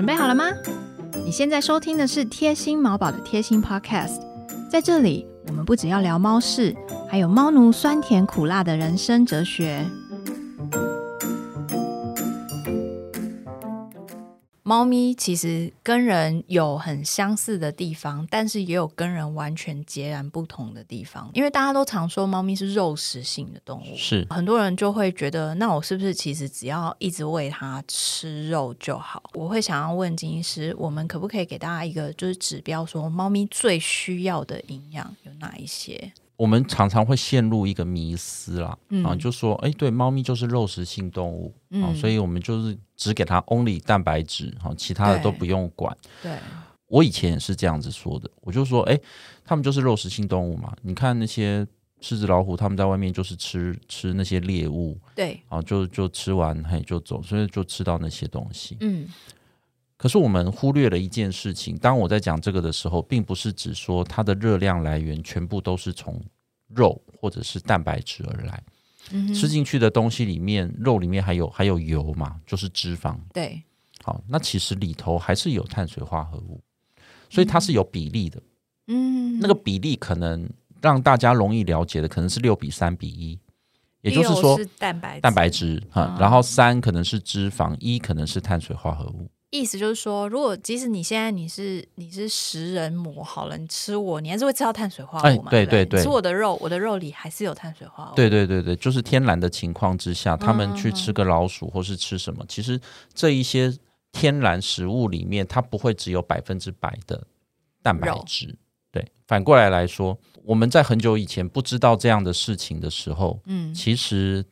准备好了吗？你现在收听的是贴心毛宝的贴心 Podcast，在这里我们不只要聊猫事，还有猫奴酸甜苦辣的人生哲学。猫咪其实跟人有很相似的地方，但是也有跟人完全截然不同的地方。因为大家都常说猫咪是肉食性的动物，是很多人就会觉得，那我是不是其实只要一直喂它吃肉就好？我会想要问金医师，我们可不可以给大家一个就是指标，说猫咪最需要的营养有哪一些？我们常常会陷入一个迷思啦，嗯。啊，就说，哎，对，猫咪就是肉食性动物，啊，嗯所以我们就是只给它 only 蛋白质，哈，其他的都不用管。对，我以前也是这样子说的，我就说，哎，它们就是肉食性动物嘛，你看那些狮子、老虎，它们在外面就是吃吃那些猎物，对，啊，就就吃完嘿就走，所以就吃到那些东西。嗯，可是我们忽略了一件事情，当我在讲这个的时候，并不是指说它的热量来源全部都是从肉或者是蛋白质而来，嗯吃进去的东西里面，肉里面还有还有油嘛，就是脂肪。对，好，那其实里头还是有碳水化合物，所以它是有比例的。嗯，那个比例可能让大家容易了解的，可能是六比三比一，也就是说是蛋白蛋白质哈，啊然后三可能是脂肪，一可能是碳水化合物。意思就是说，如果即使你现在你是你是食人魔好了，你吃我，你还是会吃到碳水化合物嘛？哎对对对对吃我的肉，我的肉里还是有碳水化合物。对对对对，就是天然的情况之下，他们去嗯吃个老鼠或是吃什么，其实这一些天然食物里面，它不会只有百分之百的蛋白质。对，反过来来说，我们在很久以前不知道这样的事情的时候，嗯，其实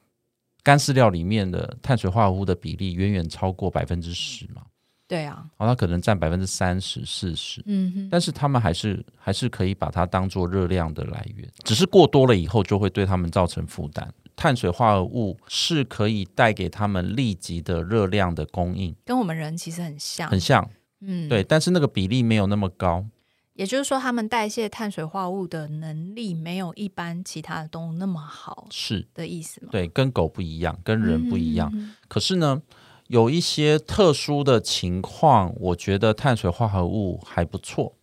干饲料里面的碳水化合物的比例远远超过百分之十嘛，对啊，然后它可能占百分之三十、四十。嗯哼，但是他们还是还是可以把它当做热量的来源，只是过多了以后就会对他们造成负担。碳水化合物是可以带给他们立即的热量的供应，跟我们人其实很像，很像，嗯，对，，但是那个比例没有那么高。也就是说，他们代谢碳水化合物的能力没有一般其他的动物那么好是的意思吗？对，跟狗不一样，跟人不一样。嗯可是呢，有一些特殊的情况，我觉得碳水化合物还不错。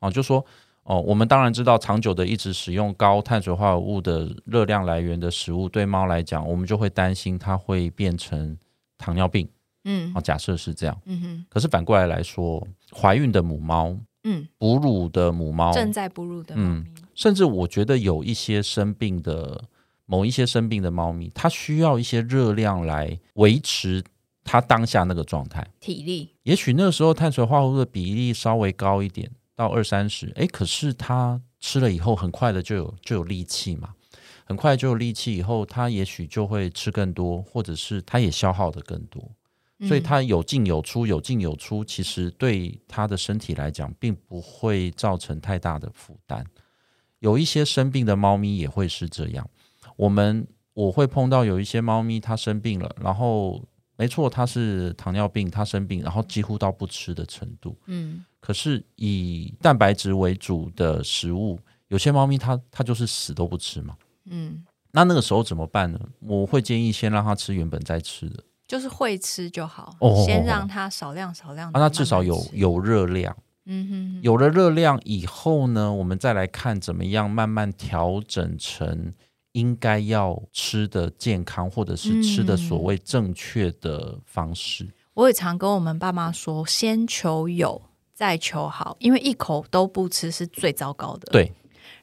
哦。就说哦，我们当然知道，长久的一直使用高碳水化合物的热量来源的食物，对猫来讲，我们就会担心它会变成糖尿病。嗯。哦。假设是这样，嗯哼，可是反过来来说，怀孕的母猫、嗯，哺乳的母猫，正在哺乳的猫咪，甚至我觉得有一些生病的某一些生病的猫咪，它需要一些热量来维持它当下那个状态。体力，也许那个时候碳水化合物的比例稍微高一点，到二三十，诶，可是他吃了以后，很快的就有就有力气嘛，很快就有力气以后，他也许就会吃更多，或者是他也消耗的更多。所以嗯它有进有出，有进有出，其实对他的身体来讲，并不会造成太大的负担。有一些生病的猫咪也会是这样。我们我会碰到有一些猫咪它生病了，然后没错，它是糖尿病，它生病，然后几乎到不吃的程度。嗯可是以蛋白质为主的食物，有些猫咪它它就是死都不吃嘛。嗯，那那个时候怎么办呢？我会建议先让它吃原本在吃的，就是会吃就好，哦先让它少量少量地让它慢慢吃，至少有有热量。嗯哼哼，有了热量以后呢，我们再来看怎么样慢慢调整成应该要吃的健康，或者是吃的所谓正确的方式。我也常跟我们爸妈说，先求有，再求好，因为一口都不吃是最糟糕的。，对，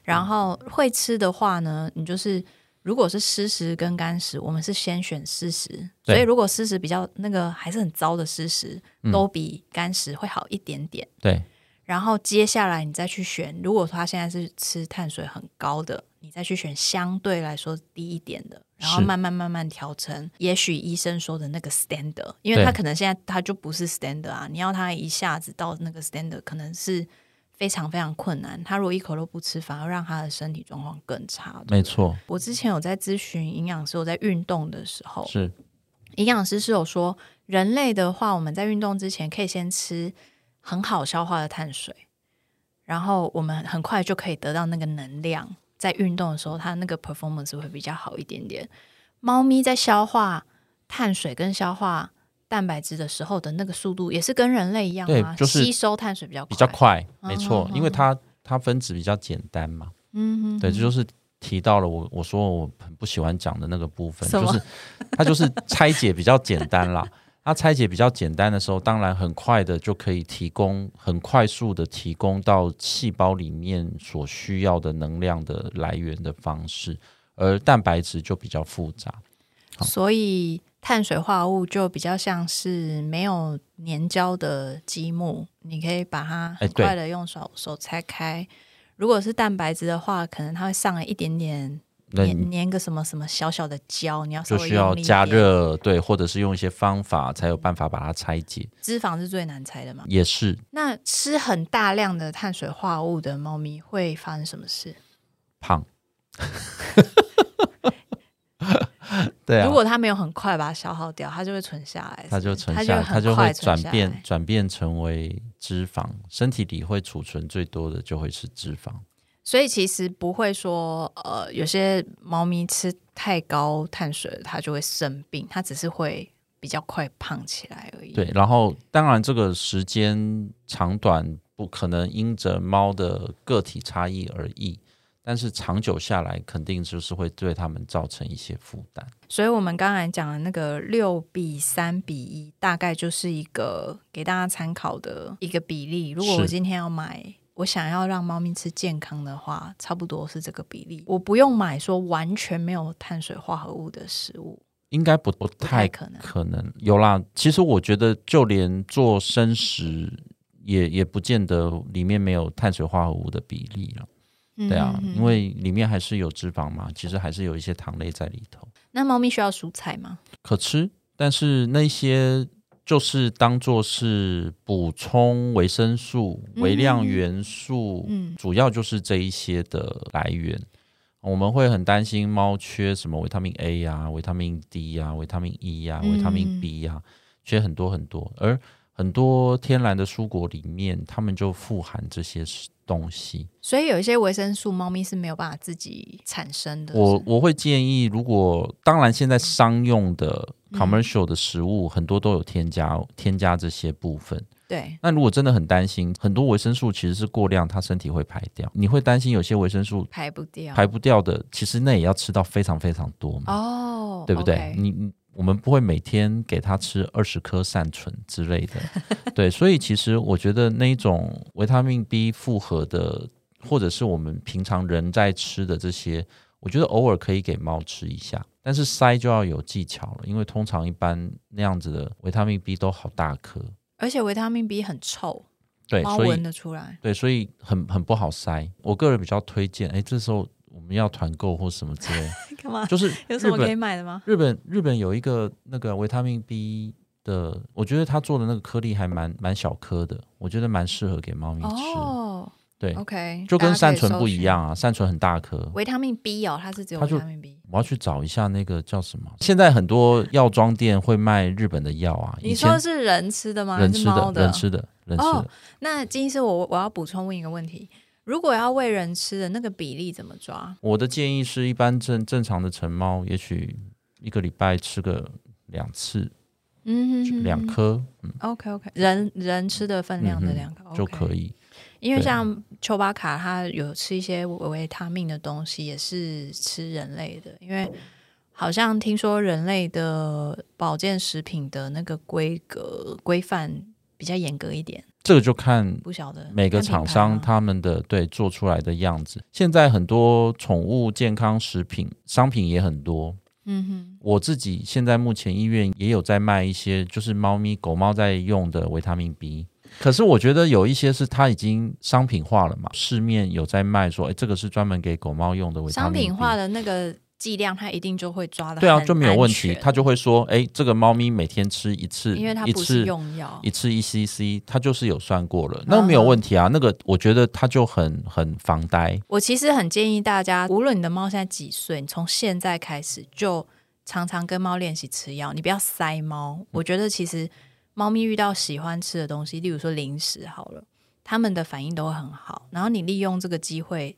然后会吃的话呢，你就是如果是湿食跟干食，我们是先选湿食，所以如果湿食比较那个还是很糟的湿食，嗯都比干食会好一点点。对，然后接下来你再去选，如果说他现在是吃碳水很高的，你再去选相对来说低一点的，然后慢慢慢慢调成，也许医生说的那个 standard，因为他可能现在他就不是 standard 啊，你要他一下子到那个 standard，可能是非常非常困难。他如果一口都不吃，反而让他的身体状况更差。没错，我之前有在咨询营养师，我在运动的时候，是营养师是有说，人类的话，我们在运动之前可以先吃很好消化的碳水，然后我们很快就可以得到那个能量，在运动的时候，它那个 performance 会比较好一点点。猫咪在消化碳水跟消化蛋白质的时候的那个速度，也是跟人类一样吗？对就是吸收碳水比较快比较。快，嗯没错，嗯因为它它分子比较简单嘛。嗯哼，对，这就是提到了我我说我很不喜欢讲的那个部分，就是它就是拆解比较简单啦。它拆解比较简单的时候，当然很快的就可以提供很快速的提供到细胞里面所需要的能量的来源的方式，而蛋白质就比较复杂。所以碳水化合物就比较像是没有粘胶的积木，你可以把它很快的用手手拆开。如果是蛋白质的话，可能它会上了一点点那粘粘个什么什么小小的胶，你要稍就需要加。热，对，或者是用一些方法才有办法把它拆解，脂肪是最难拆的嘛？也是那吃很大量的碳水化合物的猫咪会发生什么事？胖。对啊，如果它没有很快把它消耗掉，它就会存下来，它就存下来，它就会转变转变成为脂肪，身体里会储存最多的就会是脂肪。所以其实不会说，呃，有些猫咪吃太高碳水，它就会生病，它只是会比较快胖起来而已。对，然后当然这个时间长短不可能因着猫的个体差异而异，但是长久下来肯定就是会对它们造成一些负担。所以我们刚才讲的那个六比三比一，大概就是一个给大家参考的一个比例。如果我今天要买，我想要让猫咪吃健康的话，差不多是这个比例。我不用买说完全没有碳水化合物的食物，应该不不太太可能可能有啦。其实我觉得，就连做生食也也不见得里面没有碳水化合物的比例了。对啊，嗯因为里面还是有脂肪嘛，其实还是有一些糖类在里头，那猫咪需要蔬菜吗？可吃。但是那些就是当做是补充维生素、微量元素，嗯主要就是这一些的来源。我们会很担心猫缺什么维他命 A 呀、维他命 D 呀、维他命 E 呀、维他命嗯 B 呀、缺很多很多。而很多天然的蔬果里面，它们就富含这些东西。所以有一些维生素，猫咪是没有办法自己产生的。我我会建议，如果当然现在商用的嗯 commercial 的食物很多都有添加添加这些部分。对，那如果真的很担心，很多维生素其实是过量，它身体会排掉。你会担心有些维生素排不掉。排不掉的，其实那也要吃到非常非常多嘛，哦，对不对你你我们不会每天给它吃二十颗善存之类的，对，所以其实我觉得那一种维他命 B 复合的，或者是我们平常人在吃的这些，我觉得偶尔可以给猫吃一下，但是塞就要有技巧了，因为通常一般那样子的维他命 B 都好大颗，而且维他命 B 很臭，对，猫闻得出来。对，所以很很不好塞。我个人比较推荐，哎，这时候我们要团购或什么之类，干嘛？就是有什么可以买的吗？日本日本有一个那个维他命 B 的，我觉得他做的那个颗粒还蛮蛮小颗的，我觉得蛮适合给猫咪吃。哦对，，OK，就跟善存不。一样啊，善存很大颗。维他命 B 哦，它是只有维他命 B。我要去找一下那个叫什么。现在很多药妆店会卖日本的药啊，你说的是人吃的吗？人吃还是猫的，人吃的，人吃哦的。那金医师，我我要补充问一个问题：如果要喂人吃的那个比例怎么抓？我的建议是一般正正常的成猫，也许一个礼拜吃个两次，嗯哼哼哼两颗嗯 OK OK，人人吃的分量的两颗、就可。以。因为像丘巴卡，它有吃一些维他命的东西，也是吃人类的。因为好像听说人类的保健食品的那个规格规范比较严格一点，这个就看不晓得每个厂商他们的对做出来的样子。现在很多宠物健康食品商品也很多。嗯哼，我自己现在目前医院也有在卖一些，就是猫咪、狗猫在用的维他命 B。可是我觉得有一些是它已经商品化了嘛，市面有在卖说，哎，这个是专门给狗猫用的维他命 B。商品化的那个剂量，它一定就会抓的对啊，就没有问题。他它就会说，哎，这个猫咪每天吃一次，因为它不是用药一次一 CC，它就是有算过了，那没有问题啊。那个我觉得它就很很防呆。我其实很建议大家，无论你的猫现在几岁，你从现在开始就常常跟猫练习吃药，你不要塞猫。我觉得其实猫咪遇到喜欢吃的东西，例如说零食好了，它们的反应都会很好。然后你利用这个机会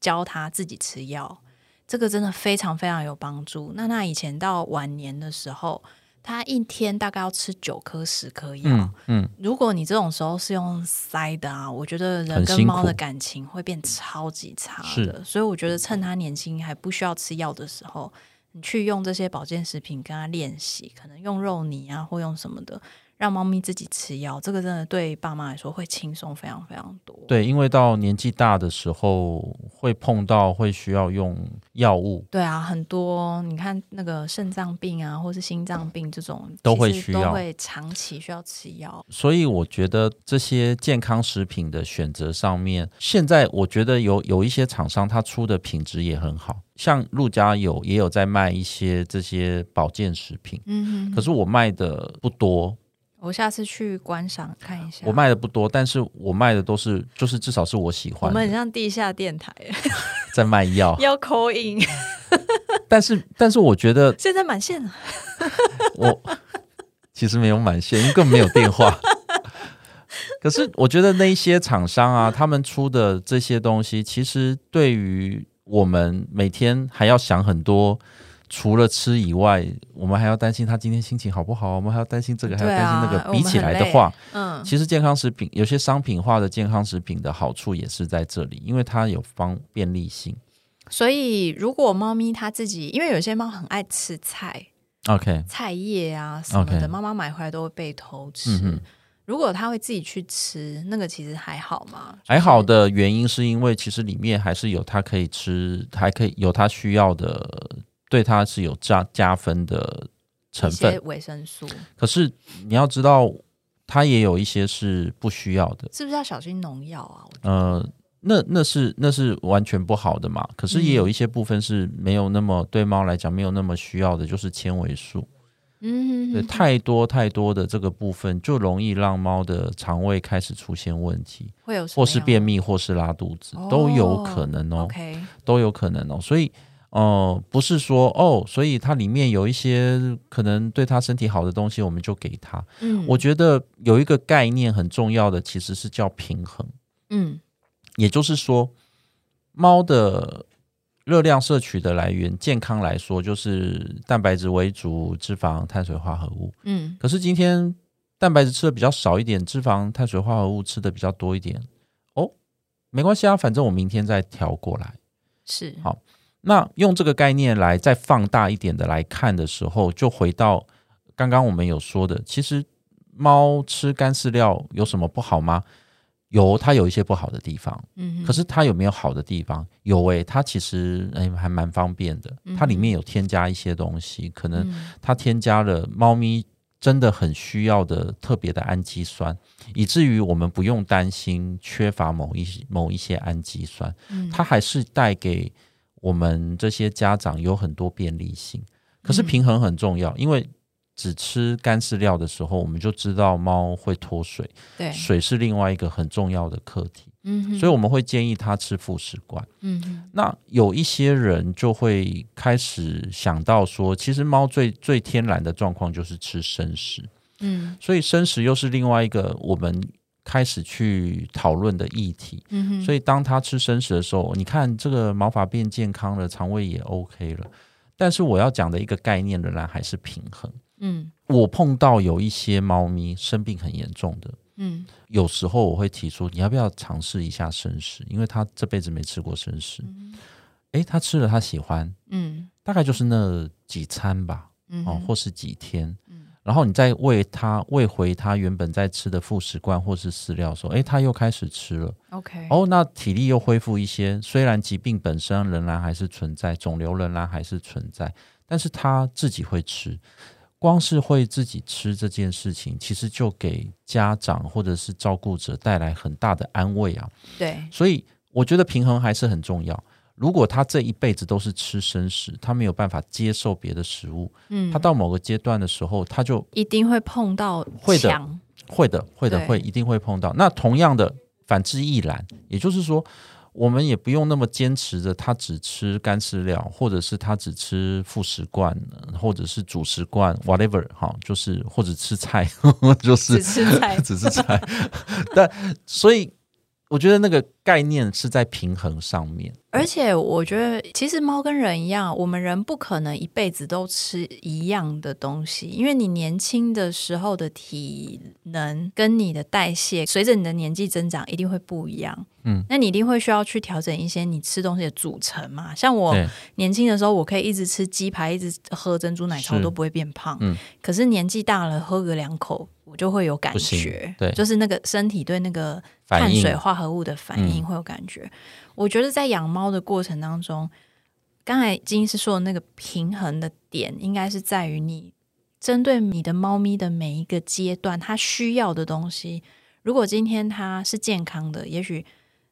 教它自己吃药，这个真的非常非常有帮助。那它以前到晚年的时候，他一天大概要吃九颗十颗药。嗯嗯，如果你这种时候是用塞的啊，我觉得人跟猫的感情会变超级差的。是所以我觉得趁他年轻还不需要吃药的时候，你去用这些保健食品跟他练习，可能用肉泥啊，或用什么的，让猫咪自己吃药，这个真的对爸妈来说会轻松非常非常多。对，因为到年纪大的时候会碰到会需要用药物，对啊，很多你看那个肾脏病啊，或是心脏病这种，都会需要都会长期需要吃药。所以我觉得这些健康食品的选择上面，现在我觉得有有一些厂商它出的品质也很好，像陆家有也有在卖一些这些保健食品，嗯可是我卖的不多，我下次去观赏看一下。我卖的不多，但是我卖的都是就是至少是我喜欢我们很，像地下电台，在卖药，要扣印，但是但是我觉得现在满线了。我 其实没有满线，因为根本没有电话。可是我觉得那一些厂商啊，他们出的这些东西，其实对于我们每天还要想很多，除了吃以外，我们还要担心他今天心情好不好，我们还要担心这个，还要担心那个。啊比起来的话，嗯，其实健康食品有些商品化的健康食品的好处也是在这里，因为它有方便利性。所以如果猫咪它自己，因为有些猫很爱吃菜、OK，菜叶啊什么的妈妈买回来都会被偷吃。嗯如果它会自己去吃，那个其实还好嘛，还好的原因是因为其实里面还是有它可以吃，还可以有它需要的，对它是有加加分的成分。维生素，可是你要知道，它也有一些是不需要的。是不是要小心农药啊？呃，那那是那是完全不好的嘛。可是也有一些部分是没有那么对猫来讲没有那么需要的，就是纤维素。嗯，对，太多太多的这个部分就容易让猫的肠胃开始出现问题，会有或是便秘，或是拉肚子，都有可能哦。都有可能哦。所以，呃，不是说哦，所以它里面有一些可能对它身体好的东西，我们就给它。嗯，我觉得有一个概念很重要的，其实是叫平衡，嗯也就是说，猫的热量摄取的来源，健康来说就是蛋白质为主，脂肪、碳水化合物。嗯可是今天蛋白质吃的比较少一点，脂肪、碳水化合物吃的比较多一点，哦，没关系啊，反正我明天再调过来。是好那用这个概念来再放大一点的来看的时候，就回到刚刚我们有说的，其实猫吃干饲料有什么不好吗？有，它有一些不好的地方，嗯，可是它有没有好的地方？有诶、它其实诶、还蛮方便的，它里面有添加一些东西，可能嗯。它添加了猫咪真的很需要的特别的氨基酸，以至于我们不用担心缺乏某一某一些氨基酸，嗯。它还是带给我们这些家长有很多便利性。可是平衡很重要，因为只吃干饲料的时候，我们就知道猫会脱水，对，水是另外一个很重要的课题，嗯，所以我们会建议它吃副食罐。嗯那有一些人就会开始想到说，其实猫最最天然的状况就是吃生食，嗯所以生食又是另外一个我们开始去讨论的议题。所以当他吃生食的时候，你看这个毛发变健康了，肠胃也 OK 了。但是我要讲的一个概念仍然还是平衡。嗯我碰到有一些猫咪生病很严重的，嗯有时候我会提出你要不要尝试一下生食，因为它这辈子没吃过生食。诶，它吃了，它喜欢，嗯大概就是那几餐吧，哦，或是几天。然后你再喂它，喂回它原本在吃的副食罐或是饲料的时候，诶，它又开始吃了。，OK，哦，那体力又恢复一些，虽然疾病本身仍然还是存在，肿瘤仍然还是存在，但是它自己会吃。光是会自己吃这件事情，其实就给家长或者是照顾者带来很大的安慰啊。对，所以我觉得平衡还是很重要。如果他这一辈子都是吃生食，他没有办法接受别的食物，嗯，他到某个阶段的时候，他就一定会碰到会的会的，会的，会一定会碰到。那同样的，反之亦然。也就是说，我们也不用那么坚持着他只吃干饲料，或者是他只吃副食罐，呃或者是主食罐，whatever，哈，就是或者吃菜，就是只吃菜，只吃菜。但所以我觉得那个概念是在平衡上面。而且我觉得，其实猫跟人一样，我们人不可能一辈子都吃一样的东西，因为你年轻的时候的体能跟你的代谢，随着你的年纪增长，一定会不一样。嗯，那你一定会需要去调整一些你吃东西的组成嘛。像我年轻的时候，我可以一直吃鸡排，一直喝珍珠奶茶，我都不会变胖。嗯，可是年纪大了，喝个两口。我就会有感觉，对，就是那个身体对那个碳水化合物的反应会有感觉。我觉得在养猫的过程当中，刚才金是说的那个平衡的点，应该是在于你针对你的猫咪的每一个阶段，它需要的东西。如果今天它是健康的，也许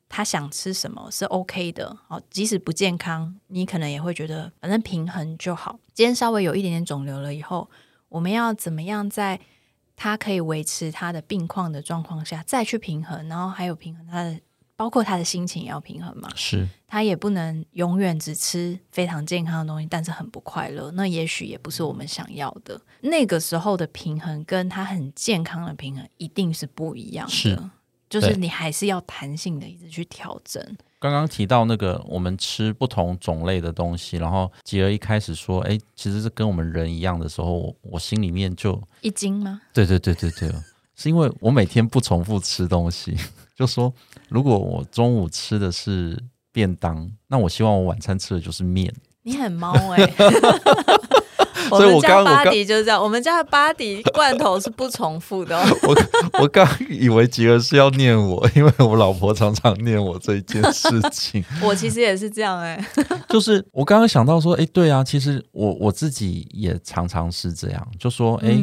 它想吃什么是 OK 的。好，即使不健康，你可能也会觉得反正平衡就好。今天稍微有一点点肿瘤了以后，我们要怎么样在？它可以维持他的病况的状况下再去平衡，然后还有平衡他的，包括他的心情也要平衡嘛。是，他也不能永远只吃非常健康的东西，但是很不快乐。那也许也不是我们想要的。那个时候的平衡跟他很健康的平衡一定是不一样的。就是你还是要弹性的一直去调整。刚刚提到那个，我们吃不同种类的东西，然后吉儿一开始说：“哎，其实是跟我们人一样的时候，我我心里面就一惊吗？”对对对对对，是因为我每天不重复吃东西，就说如果我中午吃的是便当，那我希望我晚餐吃的就是面。你很猫哎。我们家巴迪就是这样，我们家的巴迪罐头是不重复的。我我刚以为吉儿是要念我，因为我老婆常常念我这一件事情。我其实也是这样哎，就是我刚刚想到说，哎，对啊，其实我我自己也常常是这样，就说，哎，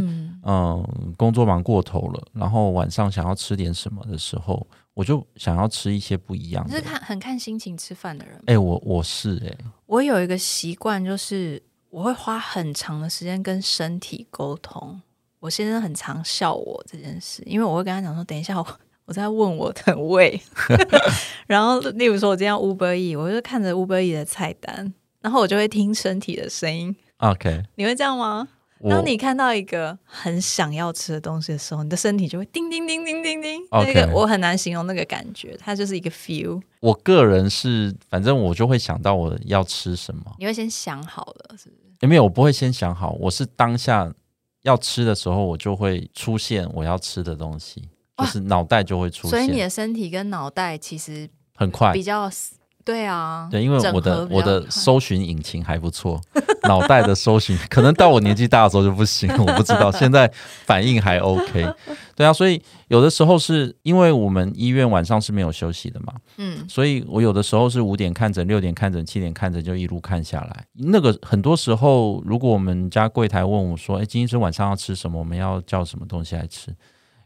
嗯，工作忙过头了，然后晚上想要吃点什么的时候，我就想要吃一些不一样的。是看很看心情吃饭的人。哎，我我是哎，我有一个习惯就是。我会花很长的时间跟身体沟通。我先生很常笑我这件事，因为我会跟他讲说：“等一下，我我在问我的胃。”然后，例如说，我今天 Uber E，我就看着 Uber E 的菜单，然后我就会听身体的声音。OK，你会这样吗？当你看到一个很想要吃的东西的时候，你的身体就会叮叮叮叮叮叮。那个我很难形容那个感觉，它就是一个 feel。我个人是，反正我就会想到我要吃什么。你会先想好了，是不是？也没有，我不会先想好，我是当下要吃的时候，我就会出现我要吃的东西，就是脑袋就会出现。所以你的身体跟脑袋其实很快，比较。对啊，对，因为我的我的搜寻引擎还不错，脑袋的搜寻可能到我年纪大的时候就不行，我不知道。现在反应还 OK，对啊，所以有的时候是因为我们医院晚上是没有休息的嘛，嗯，所以我有的时候是五点看诊，六点看诊，七点看诊，就一路看下来。那个很多时候，如果我们家柜台问我说：“哎，金医生晚上要吃什么？我们要叫什么东西来吃？”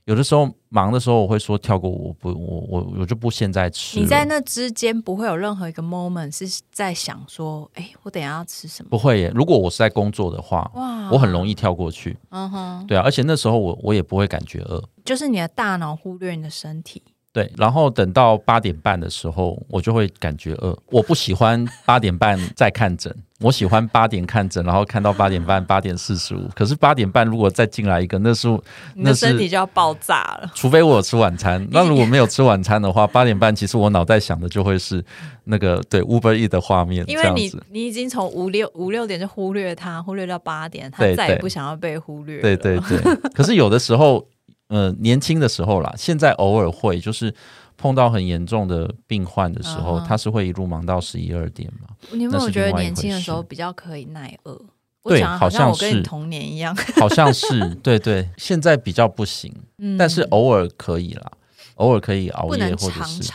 有的时候忙的时候，我会说跳过，我不，我我我就不现在吃。你在那之间不会有任何一个 moment 是在想说，哎，我等下要吃什么？不会耶。如果我是在工作的话，哇，我很容易跳过去。嗯哼，对啊，而且那时候我我也不会感觉饿，就是你的大脑忽略你的身体。对，然后等到八点半的时候，我就会感觉饿。我不喜欢八点半再看诊，我喜欢八点看诊，然后看到八点半、八点四十五。可是八点半如果再进来一个，那是你的身体就要爆炸了。除非我有吃晚餐，那如果没有吃晚餐的话，八点半其实我脑袋想的就会是那个对 Uber E 的画面。因为你你已经从五六五六点就忽略它，忽略到八点，他再也不想要被忽略。对对 对。可是有的时候。呃，年轻的时候啦，现在偶尔会就是碰到很严重的病患的时候，他是会一路忙到十一二点嘛。你有没有觉得年轻的时候比较可以耐饿？对，好像我跟你童年一样，好像是对对。现在比较不行，但是偶尔可以啦，偶尔可以熬夜或者是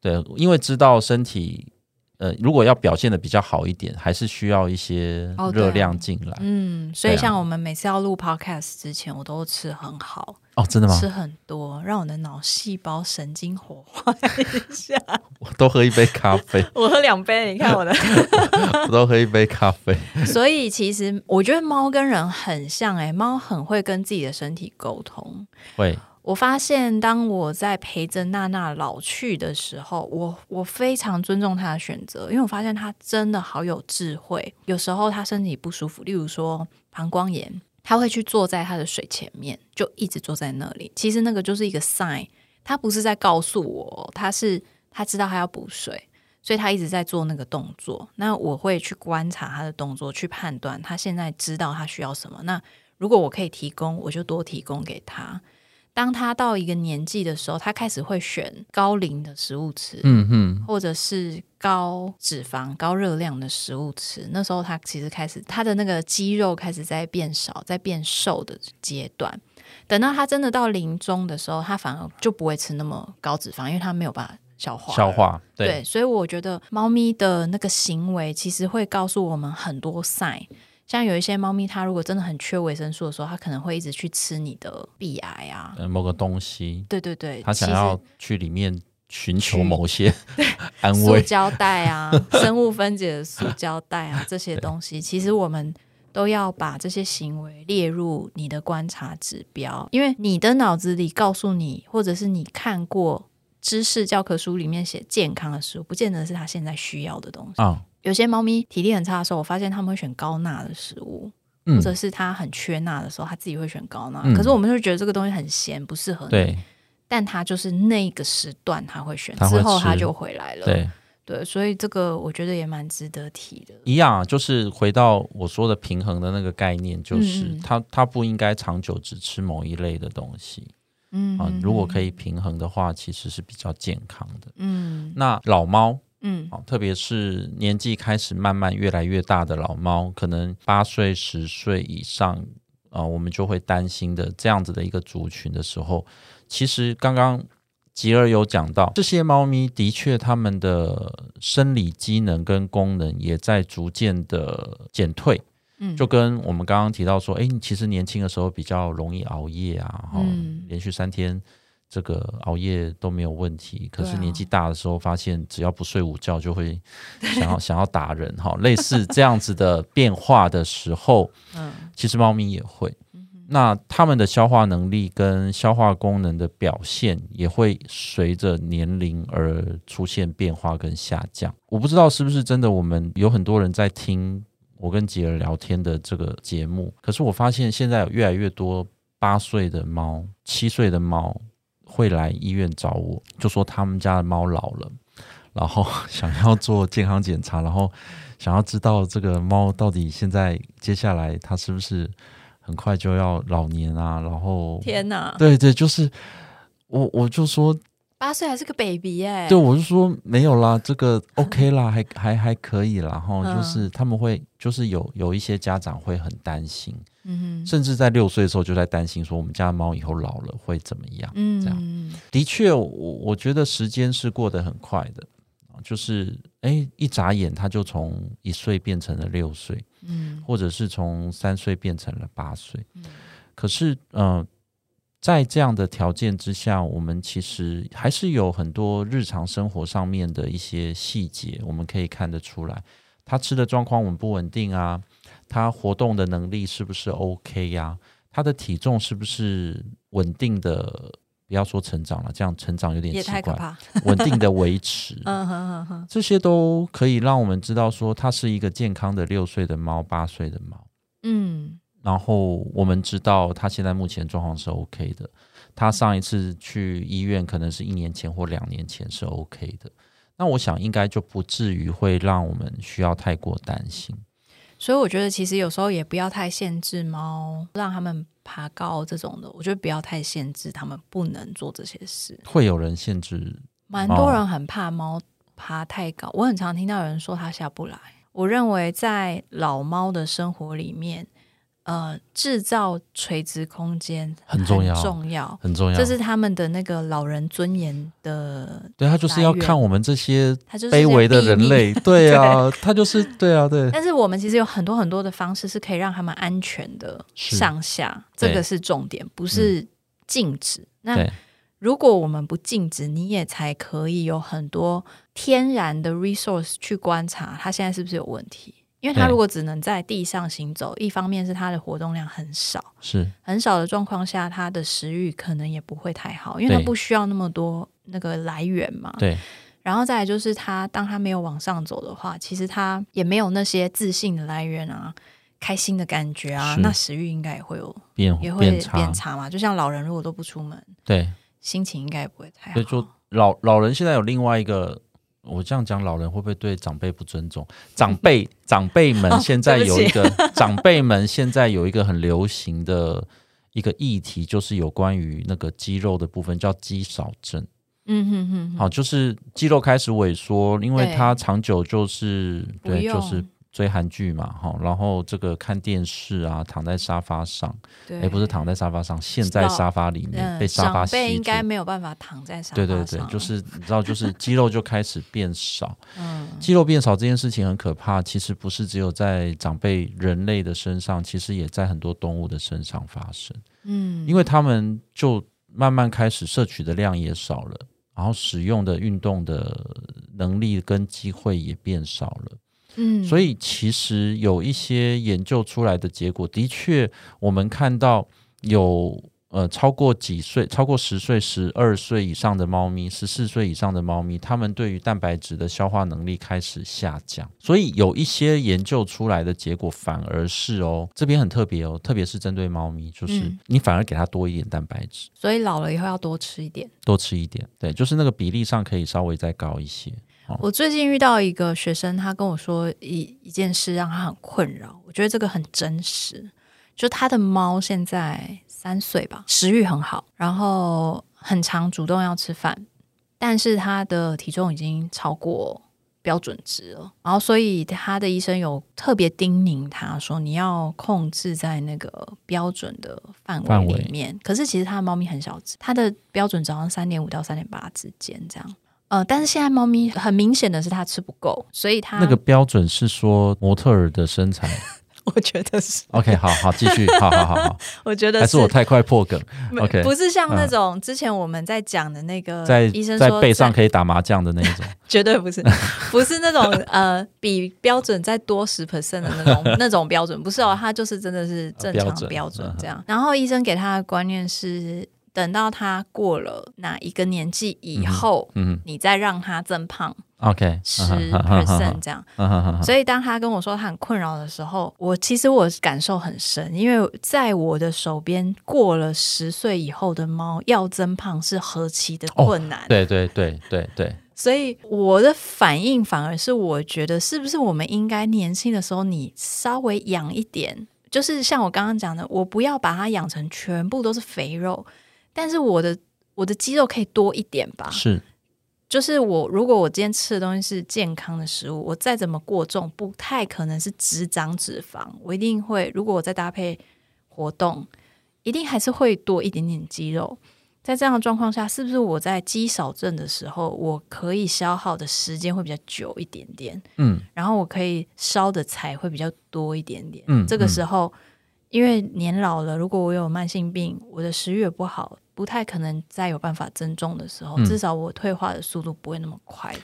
对，因为知道身体。呃，如果要表现的比较好一点，还是需要一些热量进来。嗯，所以像我们每次要录 podcast 之前，我都吃很好哦，真的吗？吃很多，让我的脑细胞神经活化一下。我都喝一杯咖啡，我喝两杯。你看我的，我都喝一杯咖啡。所以其实我觉得猫跟人很像，哎，猫很会跟自己的身体沟通，会。我发现，当我在陪着娜娜老去的时候，我我非常尊重她的选择，因为我发现她真的好有智慧。有时候她身体不舒服，例如说膀胱炎，她会去坐在她的水前面，就一直坐在那里。其实那个就是一个 sign，她不是在告诉我，她是她知道她要补水，所以她一直在做那个动作。那我会去观察她的动作，去判断她现在知道她需要什么。那如果我可以提供，我就多提供给她。当他到一个年纪的时候，他开始会选高磷的食物吃，嗯哼，或者是高脂肪、高热量的食物吃。那时候他其实开始他的那个肌肉开始在变少，在变瘦的阶段。等到他真的到临终的时候，他反而就不会吃那么高脂肪，因为他没有办法消化。消化对对，所以我觉得猫咪的那个行为其实会告诉我们很多 sign。像有一些猫咪，它如果真的很缺维生素的时候，它可能会一直去吃你的壁癌啊，呃某个东西，对对对，它想要去里面寻求某些 安塑慰。胶袋啊、生物分解的塑胶袋啊这些东西，其实我们都要把这些行为列入你的观察指标，因为你的脑子里告诉你，或者是你看过知识教科书里面写健康的食物，不见得是他现在需要的东西。啊，有些猫咪体力很差的时候，我发现他们会选高钠的食物。嗯或者是它很缺钠的时候，它自己会选高钠。嗯可是我们就觉得这个东西很咸，不适合你。对但它就是那个时段它会选，会之后它就回来了。对，对，所以这个我觉得也蛮值得提的。一样啊，就是回到我说的平衡的那个概念，就是它它不应该长久只吃某一类的东西嗯啊。如果可，以平衡的话，其实是比较健康的。嗯那老猫嗯好，特别是年纪开始慢慢越来越大的老猫，可能八岁、十岁以上啊，我们就会担心的这样子的一个族群的时候，其实刚刚吉尔有讲到，这些猫咪的确它们的生理机能跟功能也在逐渐的减退。嗯，就跟我们刚刚提到说，哎，你其实年轻的时候比较容易熬夜啊，哈、嗯连续三天这个熬夜都没有问题。可是年纪大的时候，发现只要不睡午觉，就会想要想要打人哈。类似这样子的变化的时候，嗯其实猫咪也会。那它们的消化能力跟消化功能的表现也会随着年龄而出现变化跟下降。我不知道是不是真的，我们有很多人在听我跟杰儿聊天的这个节目，可是我发现现在有越来越多八岁的猫、七岁的猫会来医院找我，就说他们家的猫老了，然后 想要做健康检查，然后想要知道这个猫到底现在接下来它是不是很快就要老年啊？然后天哪，对对，就是我我就说，八岁还是个 baby 哎、对我就说没有啦，这个 OK 啦，还还还可以啦。然后嗯就是他们会就是有有一些家长会很担心，嗯甚至在六岁的时候就在担心说我们家猫以后老了会怎么样。嗯，这样的确，我我觉得时间是过得很快的，啊就是哎，一眨眼它就从一岁变成了六岁，嗯或者是从三岁变成了八岁。可是，呃，在这样的条件之下，我们其实还是有很多日常生活上面的一些细节，我们可以看得出来，它吃的状况稳不稳定啊？他活动的能力是不是 OK 呀、他的体重是不是稳定的？不要说成长了，这样成长有点也奇怪。太可怕。稳定的维持，这些都可以让我们知道说，它是一个健康的六岁的猫、八岁的猫。嗯然后我们知道它现在目前状况是 OK 的，它上一次去医院可能是一年前或两年前是 OK 的，那我想应该就不至于会让我们需要太过担心。所以我觉得其实有时候也不要太限制猫，让他们爬高这种的，我觉得不要太限制他们不能做这些事。会有人限制，蛮多人很怕猫爬太高，我很常听到有人说它下不来。我认为在老猫的生活里面，呃，制造垂直空间很重要重要。很重要。这是他们的那个老人尊严的，对他就是要看我们这些它就是卑微的。人类，对啊，他就是对啊，对，但是我们其实有很多很多的方式是可以让他们安全的上下，这个是重点，不是禁止。那如果我们不禁止，你也才可以有很多天然的 resource 去观察他现在是不是有问题。因为它如果只能在地上行走，一方面是它的活动量很少，是很少的状况下，它的食欲可能也不会太好，因为它不需要那么多那个来源嘛。对然后再来就是它，当它没有往上走的话，其实它也没有那些自信的来源啊，开心的感觉啊，那食欲应该也会有，变也会变差，变差嘛。就像老人如果都不出门，对心情应该也不会太好。所以说老老人现在有另外一个，我这样讲，老人会不会对长辈不尊重？长辈 长辈们哦现在有一个，长辈们现在有一个很流行的一个议题，就是有关于那个肌肉的部分，叫肌少症。嗯哼哼，好，就是肌肉开始萎缩，因为对它长久就是对，就是追韩剧嘛，哈，然后这个看电视啊，躺在沙发上，对，哎，不是躺在沙发上，陷在沙发里面，嗯，被沙发吸应该没有办法躺在沙发对。对对，就是你知道，就是 肌肉就开始变少。嗯肌肉变少这件事情很可怕，其实不是只有在长辈人类的身上，其实也在很多动物的身上发生。嗯，因为他们就慢慢开始摄取的量也少了，然后使用的运动的能力跟机会也变少了。嗯，所以其实有一些研究出来的结果，的确我们看到有呃超过几岁、超过十岁、十二岁以上的猫咪、十四岁以上的猫咪，它们对于蛋白质的消化能力开始下降。所以有一些研究出来的结果反而是哦，这边很特别哦，特别是针对猫咪，就是嗯你反而给它多一点蛋白质，所以老了以后要多吃一点。多吃一点，对，就是那个比例上可以稍微再高一些。我最近遇到一个学生，他跟我说一一件事让他很困扰，我觉得这个很真实。就他的猫现在三岁吧，食欲很好，然后很常主动要吃饭，但是他的体重已经超过标准值了，然后所以他的医生有特别叮咛他说，你要控制在那个标准的范范围围里面。可是其实他的猫咪很小只，它的标准只好像三点五到三点八之间这样。呃，但是现在猫咪很明显的是它吃不够，所以它那个标准是说模特儿的身材。我觉得是，OK，好好继续，好好好好，我觉得还是我太快破梗？OK 不是像那种之前我们在讲的那个在医生说在背上可以打麻将的那一种。绝对不是，不是那种呃比标准再多十 percent 的那种那种标准，不是哦，他就是真的是正常标准这样。然后医生给他的观念是，等到他过了哪一个年纪以后，嗯你再让他增胖，OK，十 percent 这样。嗯所以当他跟我说他很困扰的时候，我其实我感受很深，因为在我的手边过了十岁以后的猫要增胖是何其的困难。对对对对对，所以我的反应反而是，我觉得是不是我们应该年轻的时候，你稍微养一点，就是像我刚刚讲的，我不要把它养成全部都是肥肉，但是我的我的肌肉可以多一点吧。是就是我如果我今天吃的东西是健康的食物，我再怎么过重，不太可能是只长脂肪，我一定会，如果我再搭配活动，一定还是会多一点点肌肉。在这样的状况下，是不是我在肌少症的时候，我可以消耗的时间会比较久一点点，嗯然后我可以烧的柴会比较多一点点。嗯这个时候，因为年老了，如果我有慢性病，我的食欲也不好，不太可能再有办法增重的时候，嗯至少我退化的速度不会那么快？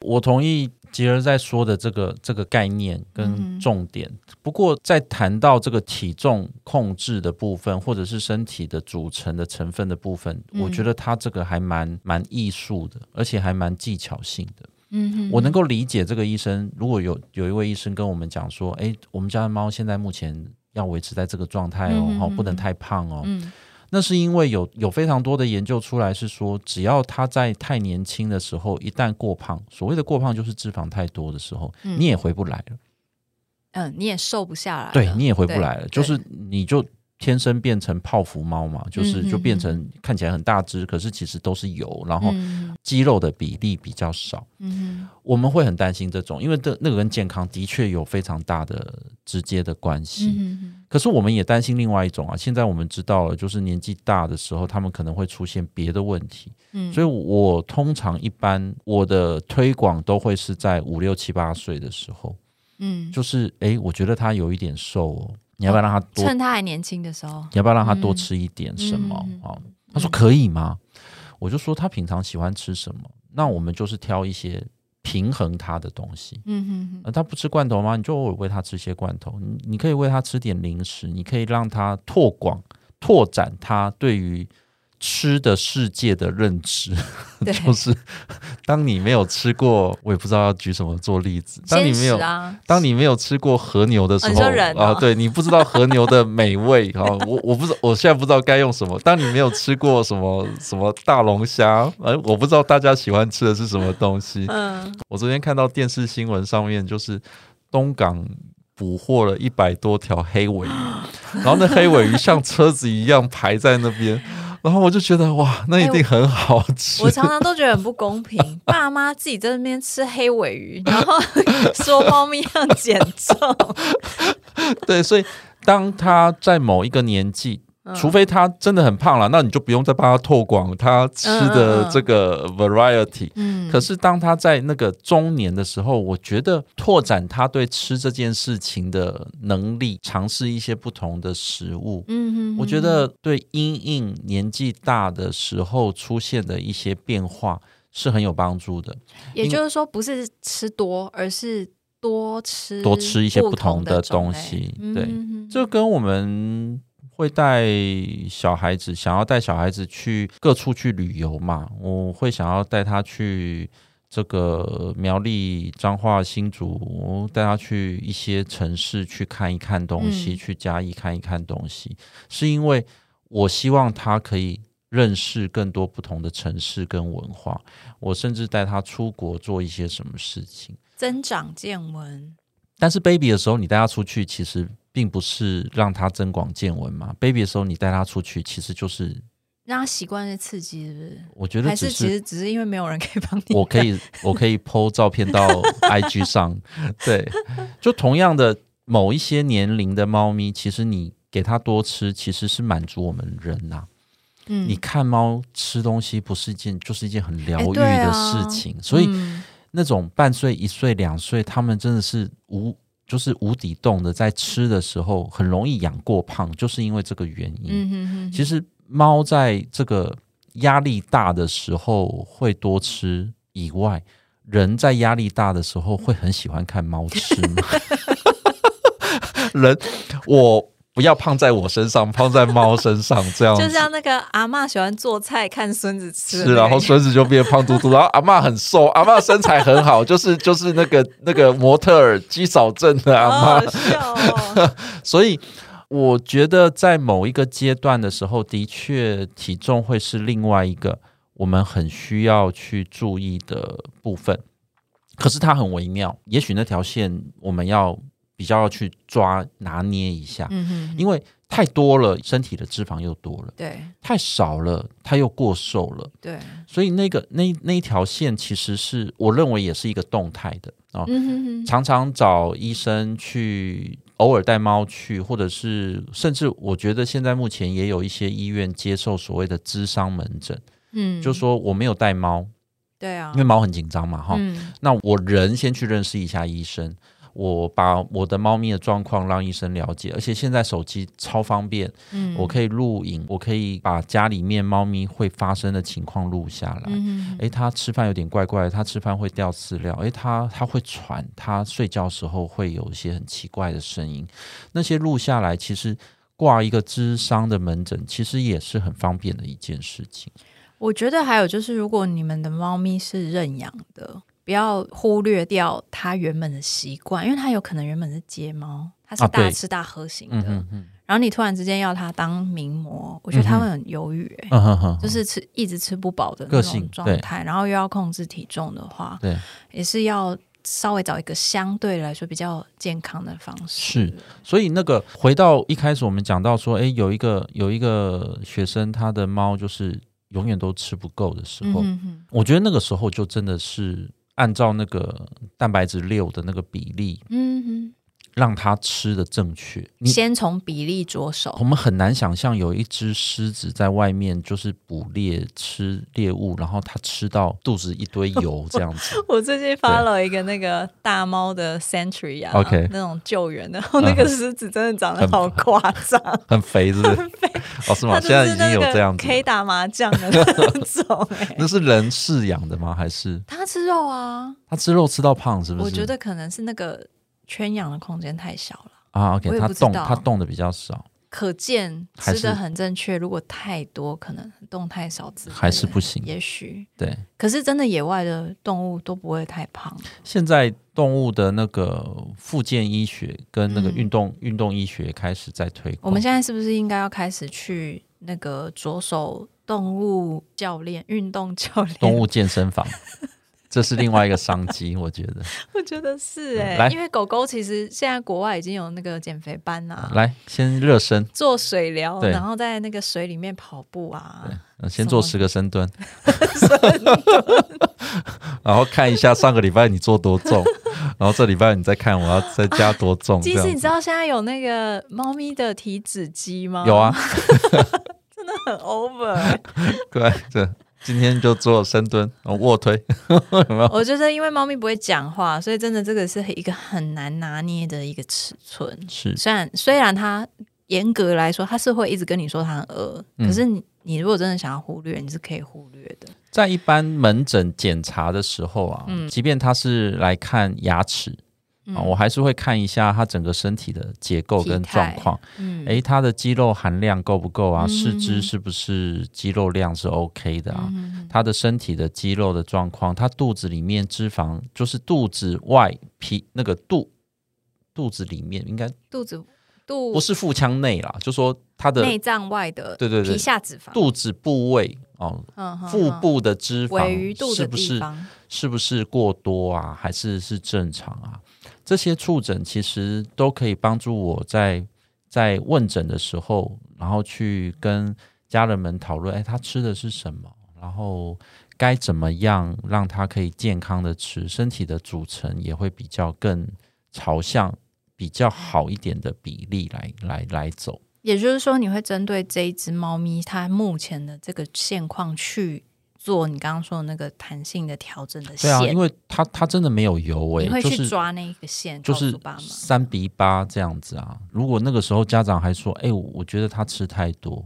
我同意杰儿在说的这个这个概念跟重点。不过，在谈到这个体重控制的部分，或者是身体的组成的成分的部分，嗯我觉得他这个还蛮蛮艺术的，而且还蛮技巧性的。嗯哼我能够理解这个医生，如果有有一位医生跟我们讲说，诶，我们家的猫现在目前要维持在这个状态哦，不能太胖哦。嗯那是因为有有非常多的研究出来是说，只要他在太年轻的时候，一旦过胖，所谓的过胖就是脂肪太多的时候，嗯。你也回不来了，嗯，你也瘦不下来了，对你也回不来了，就是你就天生变成泡芙猫嘛，就是嗯就变成看起来很大只，可是其实都是油，然后嗯。肌肉的比例比较少。嗯我们会很担心这种，因为这那个跟健康的确有非常大的直接的关系。嗯可是我们也担心另外一种啊，现在我们知道了，就是年纪大的时候，他们可能会出现别的问题。嗯。所以我通常一般我的推广都会是在五六七八岁的时候，嗯，就是诶，我觉得他有一点瘦哦，你要不要让他多？趁他还年轻的时候，你要不要让他多吃一点什么嗯啊、他说可以吗？我就说他平常喜欢吃什么，那我们就是挑一些平衡他的东西。嗯哼哼，呃，他不吃罐头吗？你就偶尔喂他吃些罐头，你你可以喂他吃点零食，你可以让他拓广、拓展他对于吃的世界的认知，就是当你没有吃过，我也不知道要举什么做例子。当你没有，啊，当你没有吃过和牛的时候啊，对你不知道和牛的美味 啊，我我不知我现在不知道该用什么。当你没有吃过什么什么大龙虾，哎，我不知道大家喜欢吃的是什么东西。嗯，我昨天看到电视新闻上面，就是东港捕获了一百多条黑尾鱼，然后那黑尾鱼像车子一样排在那边，然后我就觉得哇，那一定很好吃。我常常都觉得很不公平，爸妈自己在那边吃黑尾鱼，然后 说猫咪要减重，对，所以当他在某一个年纪。嗯。除非他真的很胖了，那你就不用再帮他拓广他吃的这个 variety。嗯，可是当他在那个中年的时候，我觉得拓展他对吃这件事情的能力，尝试一些不同的食物，嗯哼，我觉得对因应年纪大的时候出现的一些变化是很有帮助的。也就是说，不是吃多，而是多吃多吃一些不同同的东西对。就跟我们会带小孩子，想要带小孩子去各处去旅游嘛，我会想要带他去这个苗栗、彰化、新竹，带他去一些城市去看一看东西，嗯去嘉义看一看东西，是因为我希望他可以。认识更多不同的城市跟文化，我甚至带他出国做一些什么事情。增长见闻，但是 baby 的时候，你带他出去，其实并不是让他增广见闻嘛。baby 的时候，你带他出去，其实就是让他习惯的刺激，是不是？我觉得只还是其实只是因为没有人可以帮你？我可以我可以 PO 照片到 IG 上，对，就同样的某一些年龄的猫咪，其实你给它多吃，其实是满足我们人呐、嗯你看猫吃东西，不是一件就是一件很疗愈的啊事情，所以嗯那种半岁、一岁、两岁，他们真的是无就是无底洞的，在吃的时候很容易养过胖，就是因为这个原因。嗯哼哼，其实猫在这个压力大的时候会多吃以外，人在压力大的时候会很喜欢看猫吃吗？人，我不要胖在我身上，胖在猫身上，这样子就像那个阿嬷喜欢做菜看孙子吃是，然后孙子就变胖嘟嘟，然后阿嬷很瘦，阿嬷身材很好，就是就是那个那个模特儿肌少症的阿嬷。所以我觉得在某一个阶段的时候，的确体重会是另外一个我们很需要去注意的部分。可是它很微妙，也许那条线我们要比较要去抓拿捏一下，嗯哼，因为太多了，身体的脂肪又多了；对。太少了，它又过瘦了。对，所以那个那那一条线其实是我认为也是一个动态的啊、哦。嗯哼哼，常常找医生去，偶尔带猫去，或者是甚至我觉得现在目前也有一些医院接受所谓的咨商门诊，嗯，就说我没有带猫，对啊。因为，猫很紧张嘛哈，嗯。那我人先去认识一下医生。我把我的猫咪的状况让医生了解，而且现在手机超方便，嗯，我可以录影，我可以把家里面猫咪会发生的情况录下来。嗯哼诶，它吃饭有点怪怪的，它吃饭会掉饲料，诶，它它会喘，它睡觉时候会有一些很奇怪的声音，那些录下来，其实挂一个智商的门诊，其实也是很方便的一件事情。我觉得还有就是，如果你们的猫咪是认养的，不要忽略掉它原本的习惯，因为它有可能原本是街猫，它是大吃大喝型的，然后你突然之间要它当名模，我觉得它会很犹豫、就是吃一直吃不饱的那种状态，然后又要控制体重的话，对，也是要稍微找一个相对来说比较健康的方式。是所以那个回到一开始我们讲到说，诶，有一个有一个学生，他的猫就是永远都吃不够的时嗯候，我觉得那个时候就真的是按照那个蛋白质六的那个比例，让它吃的正确。你先从比例着手我。们很难想象有一只狮子在外面就是捕猎吃猎物，然后它吃到肚子一堆油这样子。我最近发了一个那个大猫的 Century 啊 OK 那种救援的，然后那个狮子真的长得好夸张，很肥是不是？哦，是吗？现在已经有这样子可。以打麻将的那种、欸。那是人饲养的吗？还是它吃肉啊，它吃肉吃到胖？是不是？我觉得可能是那个圈养的空间太小了。啊，OK，它动它动的比较少。可见吃的很正确。如果太多，可能动太少还是不行。也许，对，可是真的野外的动物都不会太胖。现在动物的那个复健医学跟那个嗯运动、运动医学开始在推广。我们现在是不是应该要开始去那个着手动物教练、运动教练？动物健身房，这是另外一个商机，我觉得。我觉得是哎、来因为狗狗其实现在国外已经有那个减肥班啦、来，先热身，做水疗，然后在那个水里面跑步啊。呃先做十个深蹲，然后看一下上个礼拜你做多重，然后这礼拜你再看我要再加多重，这其实。你知道现在有那个猫咪的体脂机吗？有，啊，真的很 over。对，这今天就做深蹲，卧推，有有？我觉得因为猫咪不会讲话，所以真的这个是一个很难拿捏的一个尺寸。是虽然虽然它严格来说，它是会一直跟你说它很饿，嗯可是你你如果真的想要忽略，你是可以忽略的。在一般门诊检查的时候啊，嗯即便他是来看牙齿。啊，我还是会看一下他整个身体的结构跟状况。嗯，诶，他的肌肉含量够不够啊？嗯。四肢是不是肌肉量是 OK 的啊？嗯他的身体的肌肉的状况，他肚子里面脂肪就是肚子外皮那个肚肚子里面应该肚子肚不是腹腔内啦，就说他的内脏外的对对对。皮下脂肪，肚子部位哦，嗯腹部的脂肪是不是，是不是过多啊，还是是正常啊？这些触诊其实都可以帮助我在在问诊的时候，然后去跟家人们讨论，哎，他吃的是什么，然后该怎么样让他可以健康的吃，身体的组成也会比较更朝向比较好一点的比例来来来走。也就是说，你会针对这一只猫咪它目前的这个现况去做你刚刚说的那个弹性的调整的对啊，因，为它它真的没有油诶、你会就是去抓那一个线，就是。三比八这样子啊。如果那个时候家长还说，哎、我我觉得他吃太多，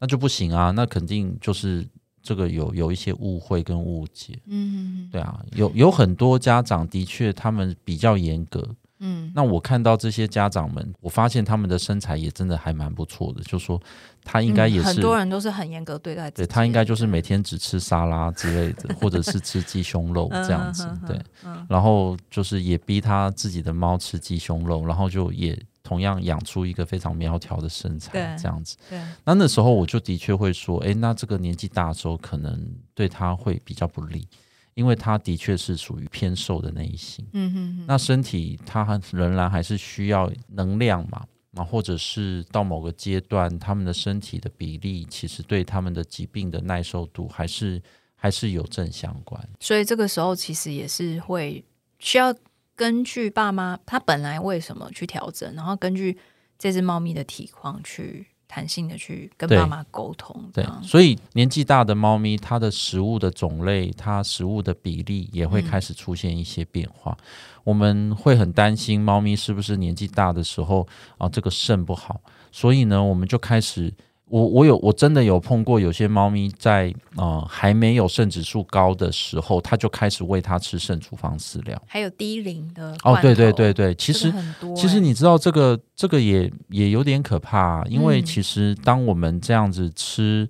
那就不行啊，那肯定就是这个有有一些误会跟误解。嗯对啊，有有很多家长的确他们比较严格。嗯那我看到这些家长们，我发现他们的身材也真的还蛮不错的，就说他应该也是。嗯很多人都是很严格对待自己，对他应该就是每天只吃沙拉之类的，或者是吃鸡胸肉这样子对嗯。然后就是也逼他自己的猫吃鸡胸肉，然后就也同样养出一个非常苗条的身材，这样子。对，那那时候我就的确会说，诶，那这个年纪大的时候，可能对他会比较不利，因为他的确是属于偏瘦的那一型。嗯哼哼，那身体它还仍然还是需要能量嘛，啊，或者是到某个阶段，他们的身体的比例其实对他们的疾病的耐受度还是还是有正相关。所以这个时候其实也是会需要根据爸妈他本来为什么去调整，然后根据这只猫咪的体况去弹性的去跟对爸妈沟通，这对样，所以年纪大的猫咪，它的食物的种类、它食物的比例也会开始出现一些变化。我们会很担心猫咪是不是年纪大的时候啊，这个肾不好，所以呢，我们就开始。我我有我真的有碰过有些猫咪在呃还没有肾指数高的时候，它就开始喂它吃肾处方饲料。还有低龄的哦，对对对对，其实其实你知道这个这个也也有点可怕、啊，因为嗯其实当我们这样子吃，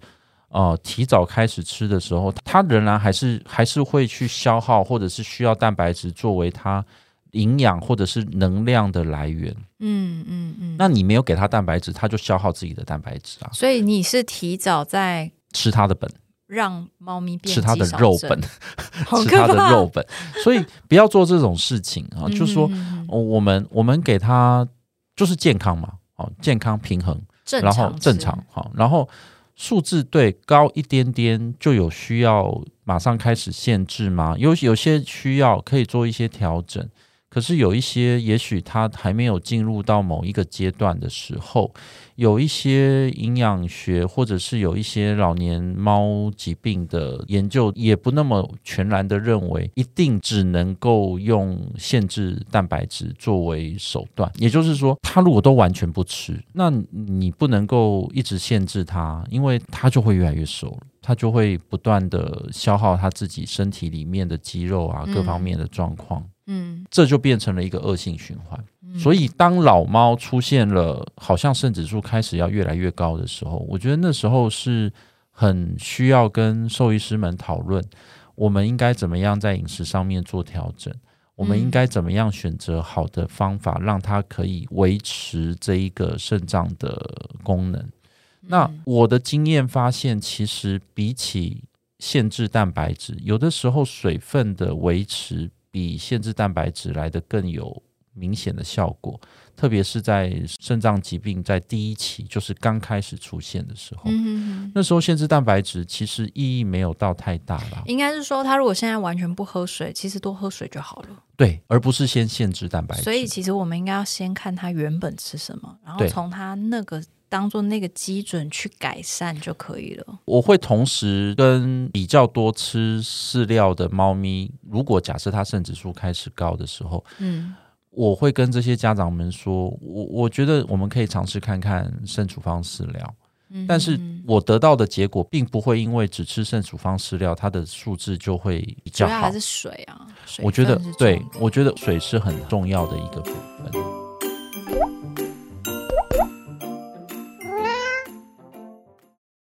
呃，提早开始吃的时候，它仍然还是还是会去消耗，或者是需要蛋白质作为它营养或者是能量的来源。嗯嗯嗯，那你没有给它蛋白质，它就消耗自己的蛋白质啊，所以你是提早在吃它的本，让猫咪变吃它的肉本，吃它的肉本，所以不要做这种事情啊，嗯就是说。我们我们给它就是健康嘛，哦，健康平衡，正然后正常，好，然后数字对高一点点就有需要马上开始限制吗？有有些需要可以做一些调整，可是有一些也许它还没有进入到某一个阶段的时候，有一些营养学或者是有一些老年猫疾病的研究，也不那么全然的认为一定只能够用限制蛋白质作为手段。也就是说，它如果都完全不吃，那你不能够一直限制它，因为它就会越来越瘦了。它就会不断的消耗它自己身体里面的肌肉啊，各方面的状况，这就变成了一个恶性循环。嗯所以当老猫出现了好像肾指数开始要越来越高的时候，我觉得那时候是很需要跟兽医师们讨论，我们应该怎么样在饮食上面做调整。我们应该怎么样选择好的方法，让它可以维持这一个肾脏的功能？那我的经验发现，其实比起限制蛋白质，有的时候水分的维持比限制蛋白质来的更有明显的效果。特别是在肾脏疾病在第一期，就是刚开始出现的时候，那时候限制蛋白质其实意义没有到太大了。应该是说，他如果现在完全不喝水，其实多喝水就好了。对，而不是先限制蛋白质。所以，其实我们应该要先看他原本吃什么，然后从他那个当做那个基准去改善就可以了。我会同时跟比较多吃饲料的猫咪，如果假设它肾指数开始高的时候，嗯。我会跟这些家长们说，我我觉得我们可以尝试看看肾处方饲料，但是我得到的结果并不会因为只吃肾处方饲料，它的数字就会比较好。还是水啊，我觉得对，我觉得水是很重要的一个部分。